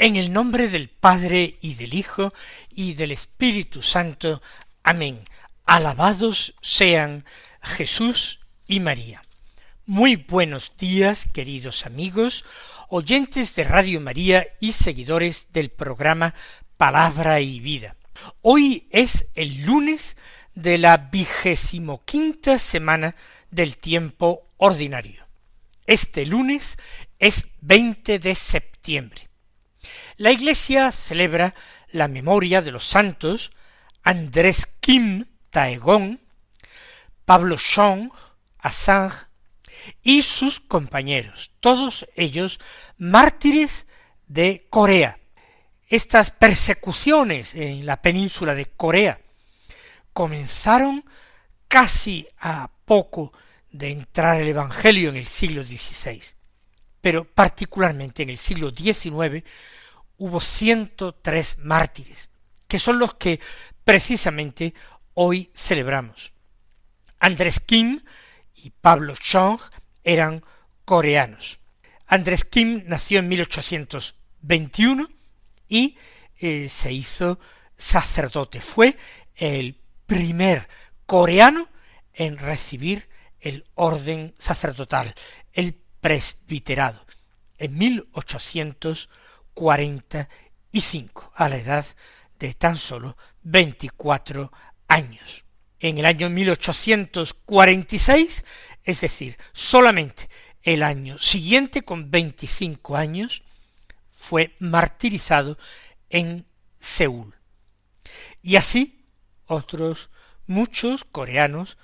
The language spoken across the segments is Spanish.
En el nombre del Padre y del Hijo y del Espíritu Santo. Amén. Alabados sean Jesús y María. Muy buenos días, queridos amigos, oyentes de Radio María y seguidores del programa Palabra y Vida. Hoy es el lunes de la vigésimo quinta semana del tiempo ordinario. Este lunes es 20 de septiembre. La Iglesia celebra la memoria de los santos Andrés Kim Taegong, Pablo Chong, Assange y sus compañeros, todos ellos mártires de Corea. Estas persecuciones en la península de Corea comenzaron casi a poco de entrar el Evangelio en el siglo XVI, pero particularmente en el siglo XIX hubo ciento tres mártires, que son los que precisamente hoy celebramos. Andrés Kim y Pablo Chong eran coreanos. Andrés Kim nació en 1821 y eh, se hizo sacerdote. Fue el primer coreano en recibir el orden sacerdotal, el presbiterado, en 1821 cuarenta y cinco, a la edad de tan solo veinticuatro años. En el año 1846, es decir, solamente el año siguiente, con veinticinco años, fue martirizado en Seúl. Y así otros muchos coreanos,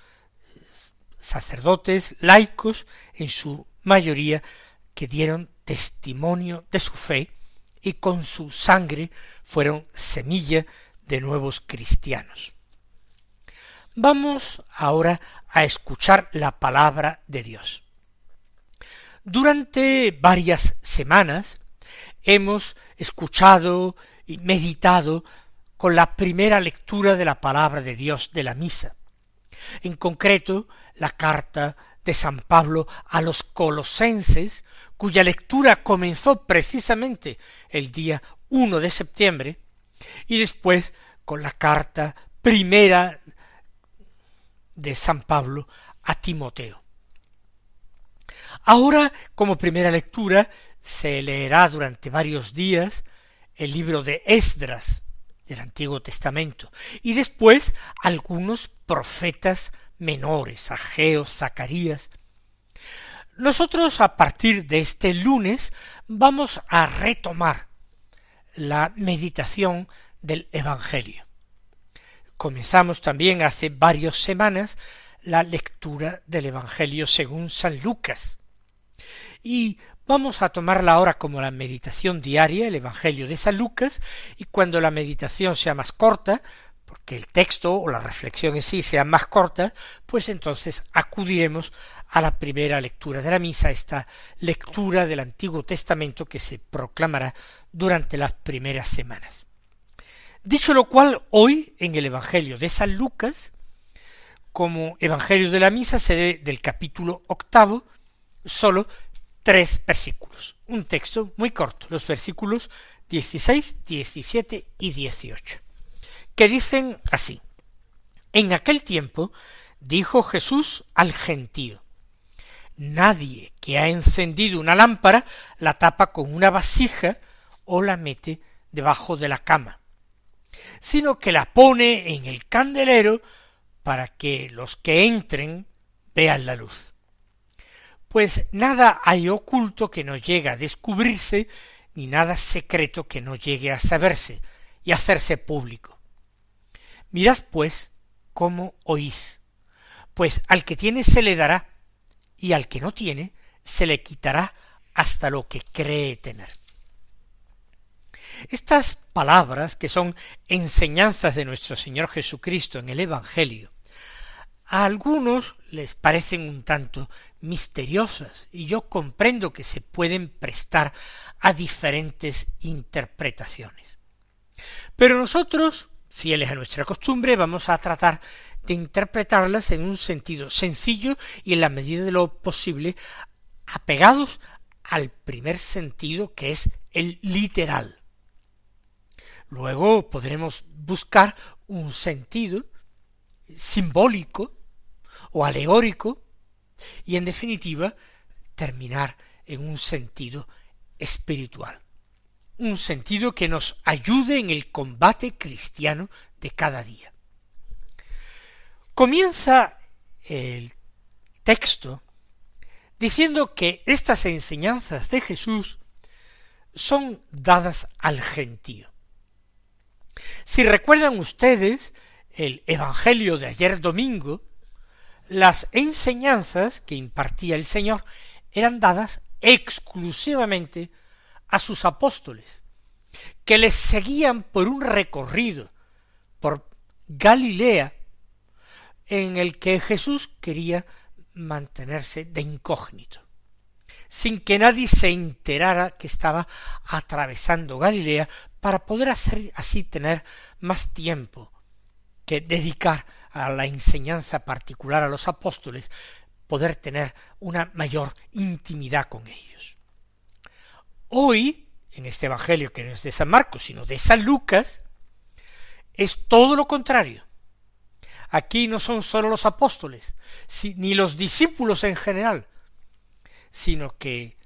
sacerdotes, laicos, en su mayoría, que dieron testimonio de su fe y con su sangre fueron semilla de nuevos cristianos. Vamos ahora a escuchar la palabra de Dios. Durante varias semanas hemos escuchado y meditado con la primera lectura de la palabra de Dios de la misa, en concreto la carta de San Pablo a los colosenses cuya lectura comenzó precisamente el día 1 de septiembre, y después con la carta primera de San Pablo a Timoteo. Ahora, como primera lectura, se leerá durante varios días el libro de Esdras del Antiguo Testamento, y después algunos profetas menores, Ageo, Zacarías, nosotros a partir de este lunes vamos a retomar la meditación del Evangelio. Comenzamos también hace varias semanas la lectura del Evangelio según San Lucas. Y vamos a tomarla ahora como la meditación diaria, el Evangelio de San Lucas, y cuando la meditación sea más corta, porque el texto o la reflexión en sí sea más corta, pues entonces acudiremos a la primera lectura de la misa, esta lectura del Antiguo Testamento que se proclamará durante las primeras semanas. Dicho lo cual, hoy en el Evangelio de San Lucas, como Evangelio de la misa, se dé del capítulo octavo solo tres versículos. Un texto muy corto, los versículos 16, 17 y 18, que dicen así. En aquel tiempo dijo Jesús al gentío, Nadie que ha encendido una lámpara la tapa con una vasija o la mete debajo de la cama, sino que la pone en el candelero para que los que entren vean la luz. Pues nada hay oculto que no llegue a descubrirse, ni nada secreto que no llegue a saberse y hacerse público. Mirad pues cómo oís, pues al que tiene se le dará, y al que no tiene se le quitará hasta lo que cree tener. Estas palabras, que son enseñanzas de nuestro Señor Jesucristo en el Evangelio, a algunos les parecen un tanto misteriosas y yo comprendo que se pueden prestar a diferentes interpretaciones. Pero nosotros, fieles a nuestra costumbre, vamos a tratar de interpretarlas en un sentido sencillo y en la medida de lo posible apegados al primer sentido que es el literal. Luego podremos buscar un sentido simbólico o alegórico y en definitiva terminar en un sentido espiritual, un sentido que nos ayude en el combate cristiano de cada día. Comienza el texto diciendo que estas enseñanzas de Jesús son dadas al gentío. Si recuerdan ustedes el Evangelio de ayer domingo, las enseñanzas que impartía el Señor eran dadas exclusivamente a sus apóstoles, que les seguían por un recorrido por Galilea en el que Jesús quería mantenerse de incógnito, sin que nadie se enterara que estaba atravesando Galilea para poder así tener más tiempo que dedicar a la enseñanza particular a los apóstoles, poder tener una mayor intimidad con ellos. Hoy, en este Evangelio que no es de San Marcos, sino de San Lucas, es todo lo contrario. Aquí no son sólo los apóstoles, ni los discípulos en general, sino que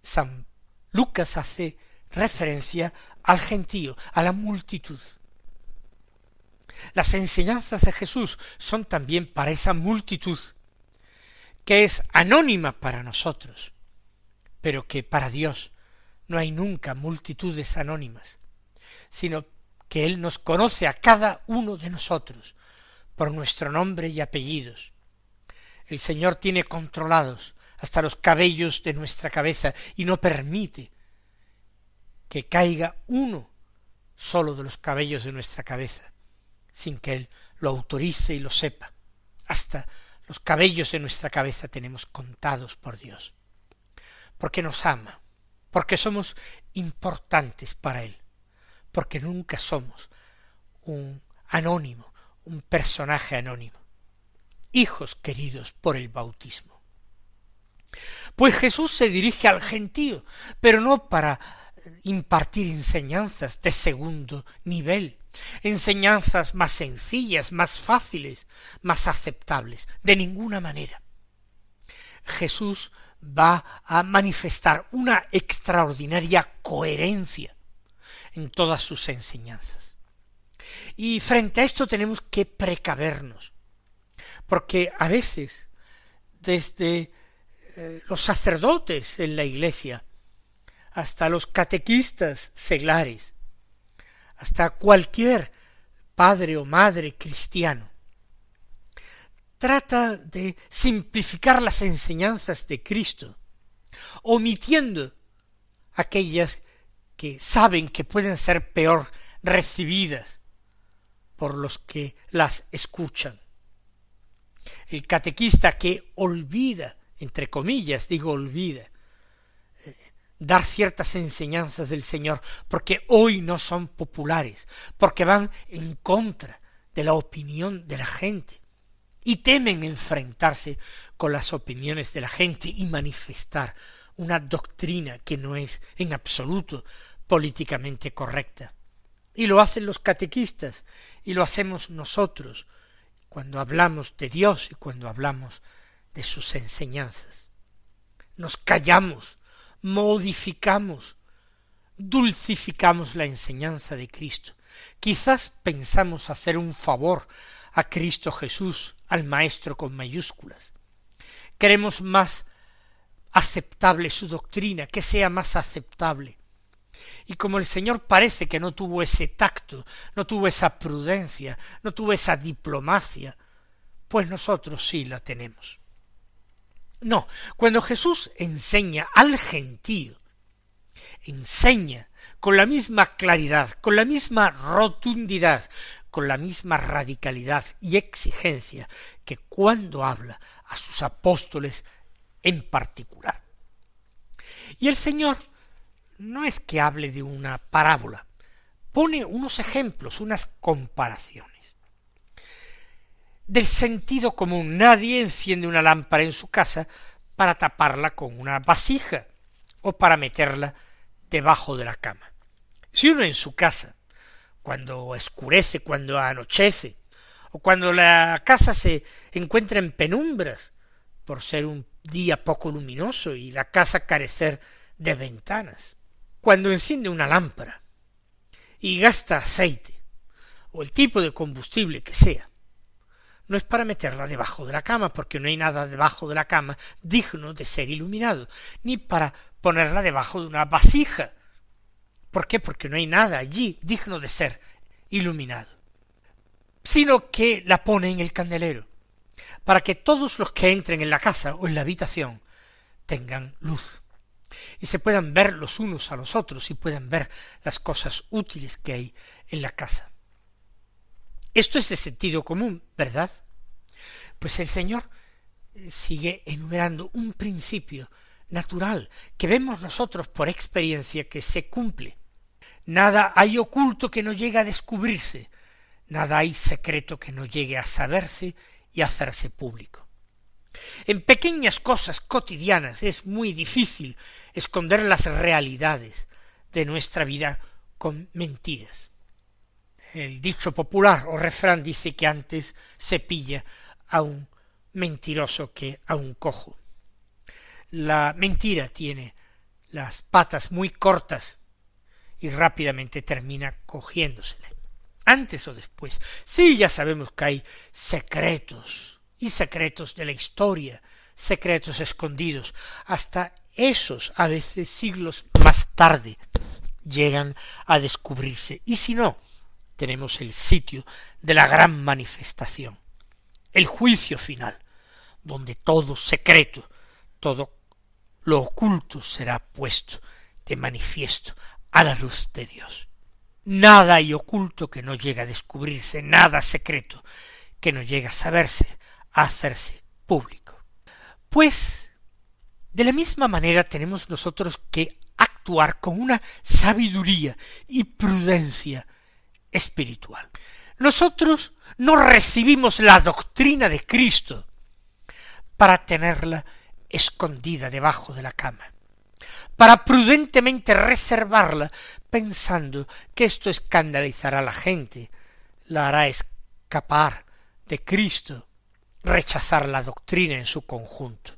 San Lucas hace referencia al gentío, a la multitud. Las enseñanzas de Jesús son también para esa multitud, que es anónima para nosotros, pero que para Dios no hay nunca multitudes anónimas, sino que Él nos conoce a cada uno de nosotros por nuestro nombre y apellidos. El Señor tiene controlados hasta los cabellos de nuestra cabeza y no permite que caiga uno solo de los cabellos de nuestra cabeza sin que Él lo autorice y lo sepa. Hasta los cabellos de nuestra cabeza tenemos contados por Dios. Porque nos ama, porque somos importantes para Él, porque nunca somos un anónimo, un personaje anónimo, hijos queridos por el bautismo. Pues Jesús se dirige al gentío, pero no para impartir enseñanzas de segundo nivel, enseñanzas más sencillas, más fáciles, más aceptables, de ninguna manera. Jesús va a manifestar una extraordinaria coherencia en todas sus enseñanzas. Y frente a esto tenemos que precavernos, porque a veces desde eh, los sacerdotes en la iglesia hasta los catequistas seglares, hasta cualquier padre o madre cristiano, trata de simplificar las enseñanzas de Cristo, omitiendo aquellas que saben que pueden ser peor recibidas por los que las escuchan. El catequista que olvida, entre comillas digo olvida, dar ciertas enseñanzas del Señor, porque hoy no son populares, porque van en contra de la opinión de la gente, y temen enfrentarse con las opiniones de la gente y manifestar una doctrina que no es en absoluto políticamente correcta. Y lo hacen los catequistas, y lo hacemos nosotros, cuando hablamos de Dios y cuando hablamos de sus enseñanzas. Nos callamos modificamos, dulcificamos la enseñanza de Cristo. Quizás pensamos hacer un favor a Cristo Jesús, al Maestro con mayúsculas. Queremos más aceptable su doctrina, que sea más aceptable. Y como el Señor parece que no tuvo ese tacto, no tuvo esa prudencia, no tuvo esa diplomacia, pues nosotros sí la tenemos. No, cuando Jesús enseña al gentío, enseña con la misma claridad, con la misma rotundidad, con la misma radicalidad y exigencia que cuando habla a sus apóstoles en particular. Y el Señor no es que hable de una parábola, pone unos ejemplos, unas comparaciones. Del sentido común, nadie enciende una lámpara en su casa para taparla con una vasija o para meterla debajo de la cama. Si uno en su casa, cuando oscurece, cuando anochece, o cuando la casa se encuentra en penumbras, por ser un día poco luminoso y la casa carecer de ventanas, cuando enciende una lámpara y gasta aceite, o el tipo de combustible que sea, no es para meterla debajo de la cama, porque no hay nada debajo de la cama digno de ser iluminado, ni para ponerla debajo de una vasija. ¿Por qué? Porque no hay nada allí digno de ser iluminado. Sino que la pone en el candelero, para que todos los que entren en la casa o en la habitación tengan luz y se puedan ver los unos a los otros y puedan ver las cosas útiles que hay en la casa. Esto es de sentido común, ¿verdad? Pues el Señor eh, sigue enumerando un principio natural que vemos nosotros por experiencia que se cumple. Nada hay oculto que no llegue a descubrirse, nada hay secreto que no llegue a saberse y hacerse público. En pequeñas cosas cotidianas es muy difícil esconder las realidades de nuestra vida con mentiras. El dicho popular o refrán dice que antes se pilla a un mentiroso que a un cojo. La mentira tiene las patas muy cortas y rápidamente termina cogiéndosele. Antes o después. Sí, ya sabemos que hay secretos y secretos de la historia, secretos escondidos, hasta esos a veces siglos más tarde llegan a descubrirse. Y si no, tenemos el sitio de la gran manifestación, el juicio final, donde todo secreto, todo lo oculto será puesto de manifiesto a la luz de Dios. Nada hay oculto que no llegue a descubrirse, nada secreto que no llegue a saberse, hacerse público. Pues, de la misma manera tenemos nosotros que actuar con una sabiduría y prudencia espiritual. Nosotros no recibimos la doctrina de Cristo para tenerla escondida debajo de la cama, para prudentemente reservarla pensando que esto escandalizará a la gente, la hará escapar de Cristo rechazar la doctrina en su conjunto.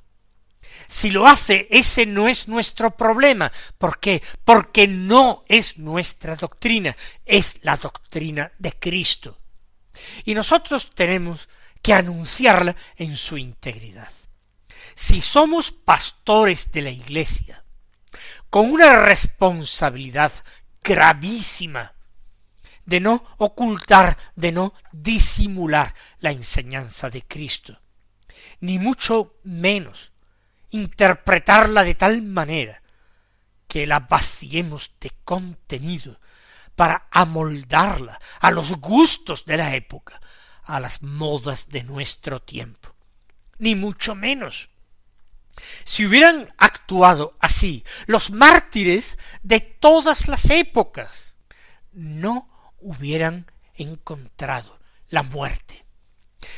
Si lo hace, ese no es nuestro problema. ¿Por qué? Porque no es nuestra doctrina, es la doctrina de Cristo. Y nosotros tenemos que anunciarla en su integridad. Si somos pastores de la Iglesia, con una responsabilidad gravísima de no ocultar, de no disimular la enseñanza de Cristo, ni mucho menos interpretarla de tal manera que la vaciemos de contenido para amoldarla a los gustos de la época, a las modas de nuestro tiempo. Ni mucho menos. Si hubieran actuado así los mártires de todas las épocas, no hubieran encontrado la muerte,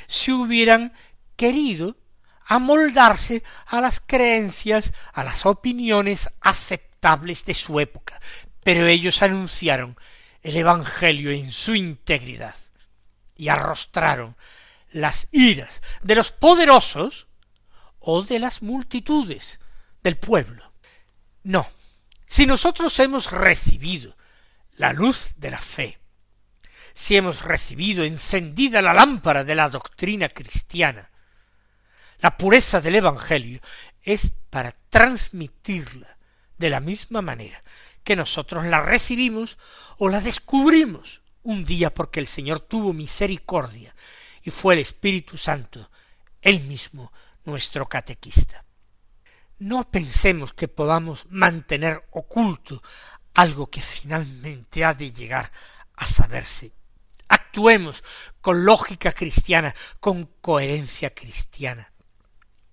si hubieran querido amoldarse a las creencias, a las opiniones aceptables de su época, pero ellos anunciaron el Evangelio en su integridad y arrostraron las iras de los poderosos o de las multitudes del pueblo. No, si nosotros hemos recibido la luz de la fe, si hemos recibido encendida la lámpara de la doctrina cristiana. La pureza del Evangelio es para transmitirla de la misma manera que nosotros la recibimos o la descubrimos un día porque el Señor tuvo misericordia y fue el Espíritu Santo, él mismo, nuestro catequista. No pensemos que podamos mantener oculto algo que finalmente ha de llegar a saberse. Actuemos con lógica cristiana, con coherencia cristiana.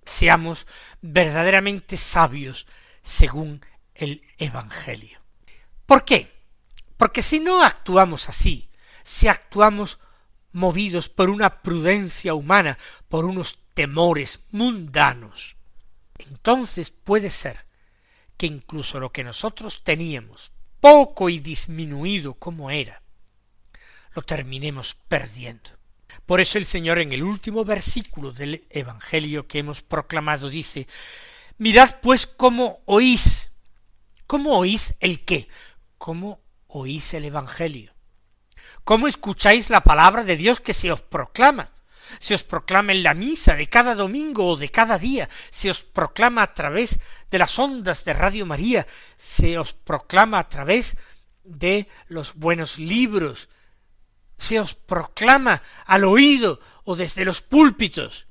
Seamos verdaderamente sabios según el Evangelio. ¿Por qué? Porque si no actuamos así, si actuamos movidos por una prudencia humana, por unos temores mundanos, entonces puede ser que incluso lo que nosotros teníamos, poco y disminuido como era, lo terminemos perdiendo. Por eso el Señor en el último versículo del Evangelio que hemos proclamado dice, Mirad pues cómo oís. ¿Cómo oís el qué? ¿Cómo oís el Evangelio? ¿Cómo escucháis la palabra de Dios que se os proclama? Se os proclama en la misa de cada domingo o de cada día, se os proclama a través de las ondas de Radio María, se os proclama a través de los buenos libros, se os proclama al oído o desde los púlpitos,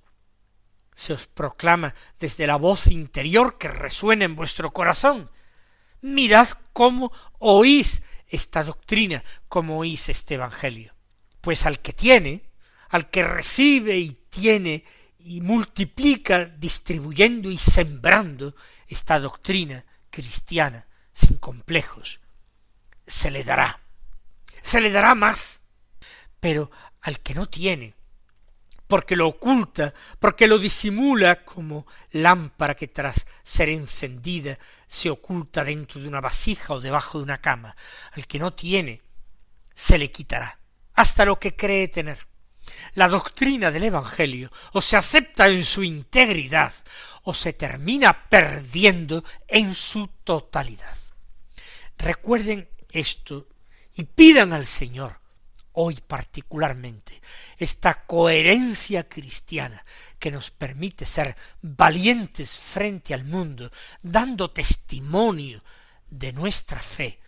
se os proclama desde la voz interior que resuena en vuestro corazón. Mirad cómo oís esta doctrina, cómo oís este Evangelio. Pues al que tiene, al que recibe y tiene y multiplica distribuyendo y sembrando esta doctrina cristiana sin complejos, se le dará, se le dará más, pero al que no tiene, porque lo oculta, porque lo disimula como lámpara que tras ser encendida se oculta dentro de una vasija o debajo de una cama. Al que no tiene, se le quitará, hasta lo que cree tener. La doctrina del Evangelio o se acepta en su integridad o se termina perdiendo en su totalidad. Recuerden esto y pidan al Señor hoy particularmente, esta coherencia cristiana que nos permite ser valientes frente al mundo, dando testimonio de nuestra fe,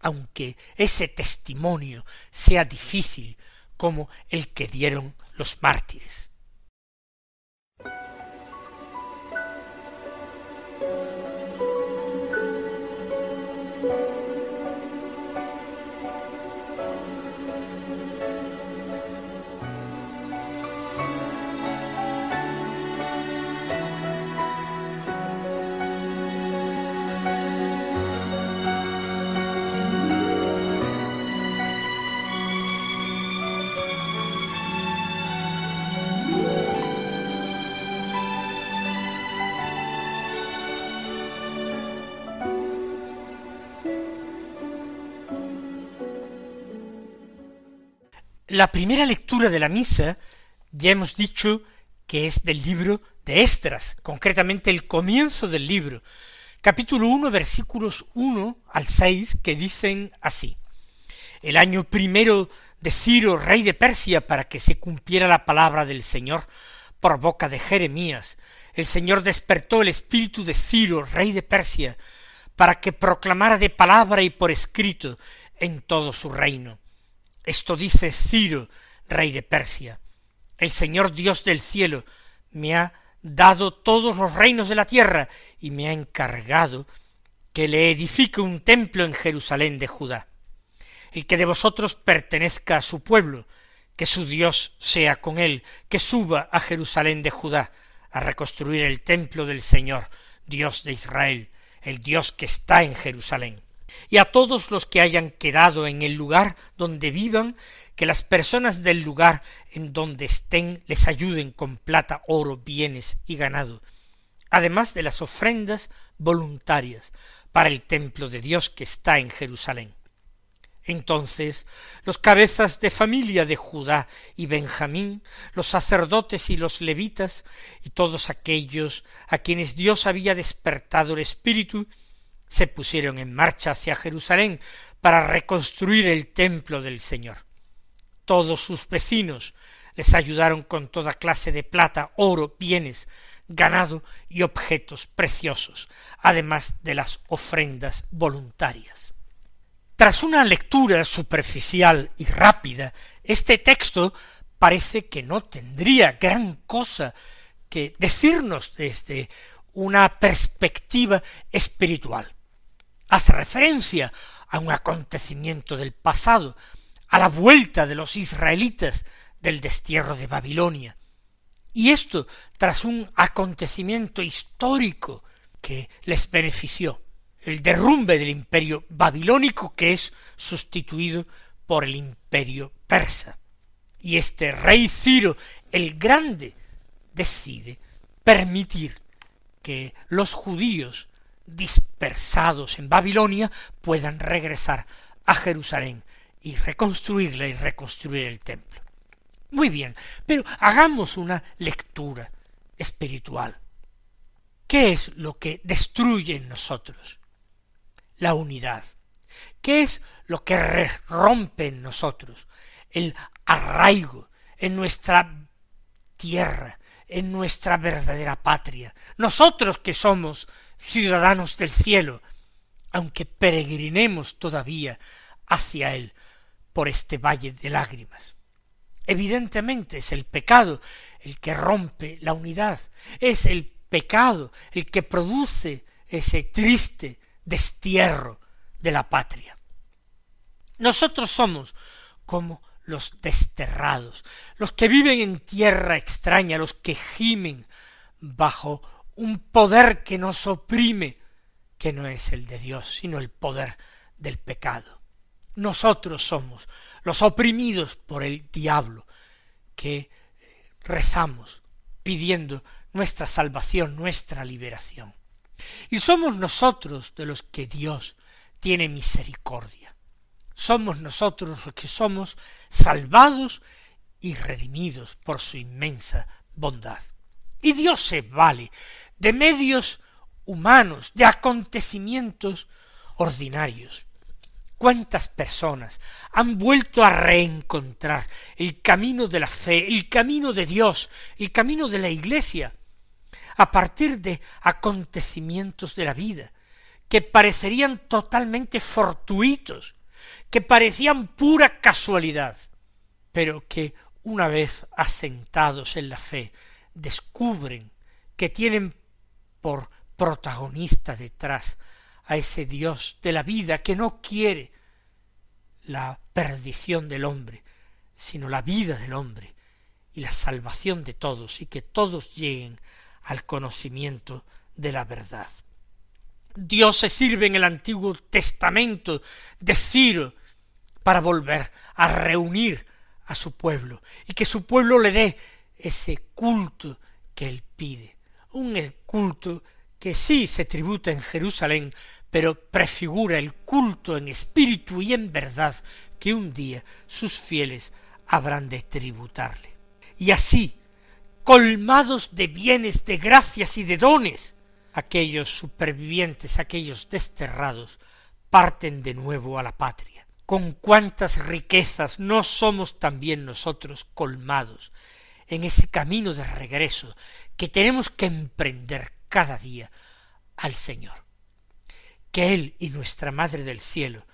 aunque ese testimonio sea difícil como el que dieron los mártires. La primera lectura de la misa ya hemos dicho que es del libro de Estras, concretamente el comienzo del libro, capítulo uno, versículos uno al seis, que dicen así. El año primero de Ciro, rey de Persia, para que se cumpliera la palabra del Señor por boca de Jeremías, el Señor despertó el espíritu de Ciro, rey de Persia, para que proclamara de palabra y por escrito en todo su reino esto dice Ciro, rey de Persia. El Señor Dios del cielo me ha dado todos los reinos de la tierra y me ha encargado que le edifique un templo en Jerusalén de Judá. El que de vosotros pertenezca a su pueblo, que su Dios sea con él, que suba a Jerusalén de Judá a reconstruir el templo del Señor, Dios de Israel, el Dios que está en Jerusalén y a todos los que hayan quedado en el lugar donde vivan, que las personas del lugar en donde estén les ayuden con plata, oro, bienes y ganado, además de las ofrendas voluntarias para el templo de Dios que está en Jerusalén. Entonces los cabezas de familia de Judá y Benjamín, los sacerdotes y los levitas, y todos aquellos a quienes Dios había despertado el espíritu, se pusieron en marcha hacia Jerusalén para reconstruir el templo del Señor. Todos sus vecinos les ayudaron con toda clase de plata, oro, bienes, ganado y objetos preciosos, además de las ofrendas voluntarias. Tras una lectura superficial y rápida, este texto parece que no tendría gran cosa que decirnos desde una perspectiva espiritual hace referencia a un acontecimiento del pasado, a la vuelta de los israelitas del destierro de Babilonia. Y esto tras un acontecimiento histórico que les benefició, el derrumbe del imperio babilónico que es sustituido por el imperio persa. Y este rey Ciro el Grande decide permitir que los judíos dispersados en Babilonia puedan regresar a Jerusalén y reconstruirla y reconstruir el templo. Muy bien, pero hagamos una lectura espiritual. ¿Qué es lo que destruye en nosotros? La unidad. ¿Qué es lo que rompe en nosotros? El arraigo en nuestra tierra, en nuestra verdadera patria, nosotros que somos ciudadanos del cielo, aunque peregrinemos todavía hacia él por este valle de lágrimas. Evidentemente es el pecado el que rompe la unidad, es el pecado el que produce ese triste destierro de la patria. Nosotros somos como los desterrados, los que viven en tierra extraña, los que gimen bajo un poder que nos oprime, que no es el de Dios, sino el poder del pecado. Nosotros somos los oprimidos por el diablo, que rezamos pidiendo nuestra salvación, nuestra liberación. Y somos nosotros de los que Dios tiene misericordia somos nosotros los que somos salvados y redimidos por su inmensa bondad. Y Dios se vale de medios humanos, de acontecimientos ordinarios. ¿Cuántas personas han vuelto a reencontrar el camino de la fe, el camino de Dios, el camino de la Iglesia, a partir de acontecimientos de la vida, que parecerían totalmente fortuitos, que parecían pura casualidad, pero que una vez asentados en la fe, descubren que tienen por protagonista detrás a ese Dios de la vida que no quiere la perdición del hombre, sino la vida del hombre y la salvación de todos y que todos lleguen al conocimiento de la verdad. Dios se sirve en el Antiguo Testamento de Ciro para volver a reunir a su pueblo y que su pueblo le dé ese culto que él pide. Un culto que sí se tributa en Jerusalén, pero prefigura el culto en espíritu y en verdad que un día sus fieles habrán de tributarle. Y así, colmados de bienes, de gracias y de dones, aquellos supervivientes, aquellos desterrados, parten de nuevo a la patria. Con cuántas riquezas no somos también nosotros colmados en ese camino de regreso que tenemos que emprender cada día al Señor. Que Él y nuestra Madre del Cielo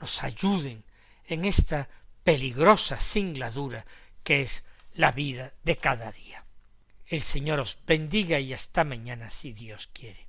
nos ayuden en esta peligrosa singladura que es la vida de cada día. El Señor os bendiga y hasta mañana si Dios quiere.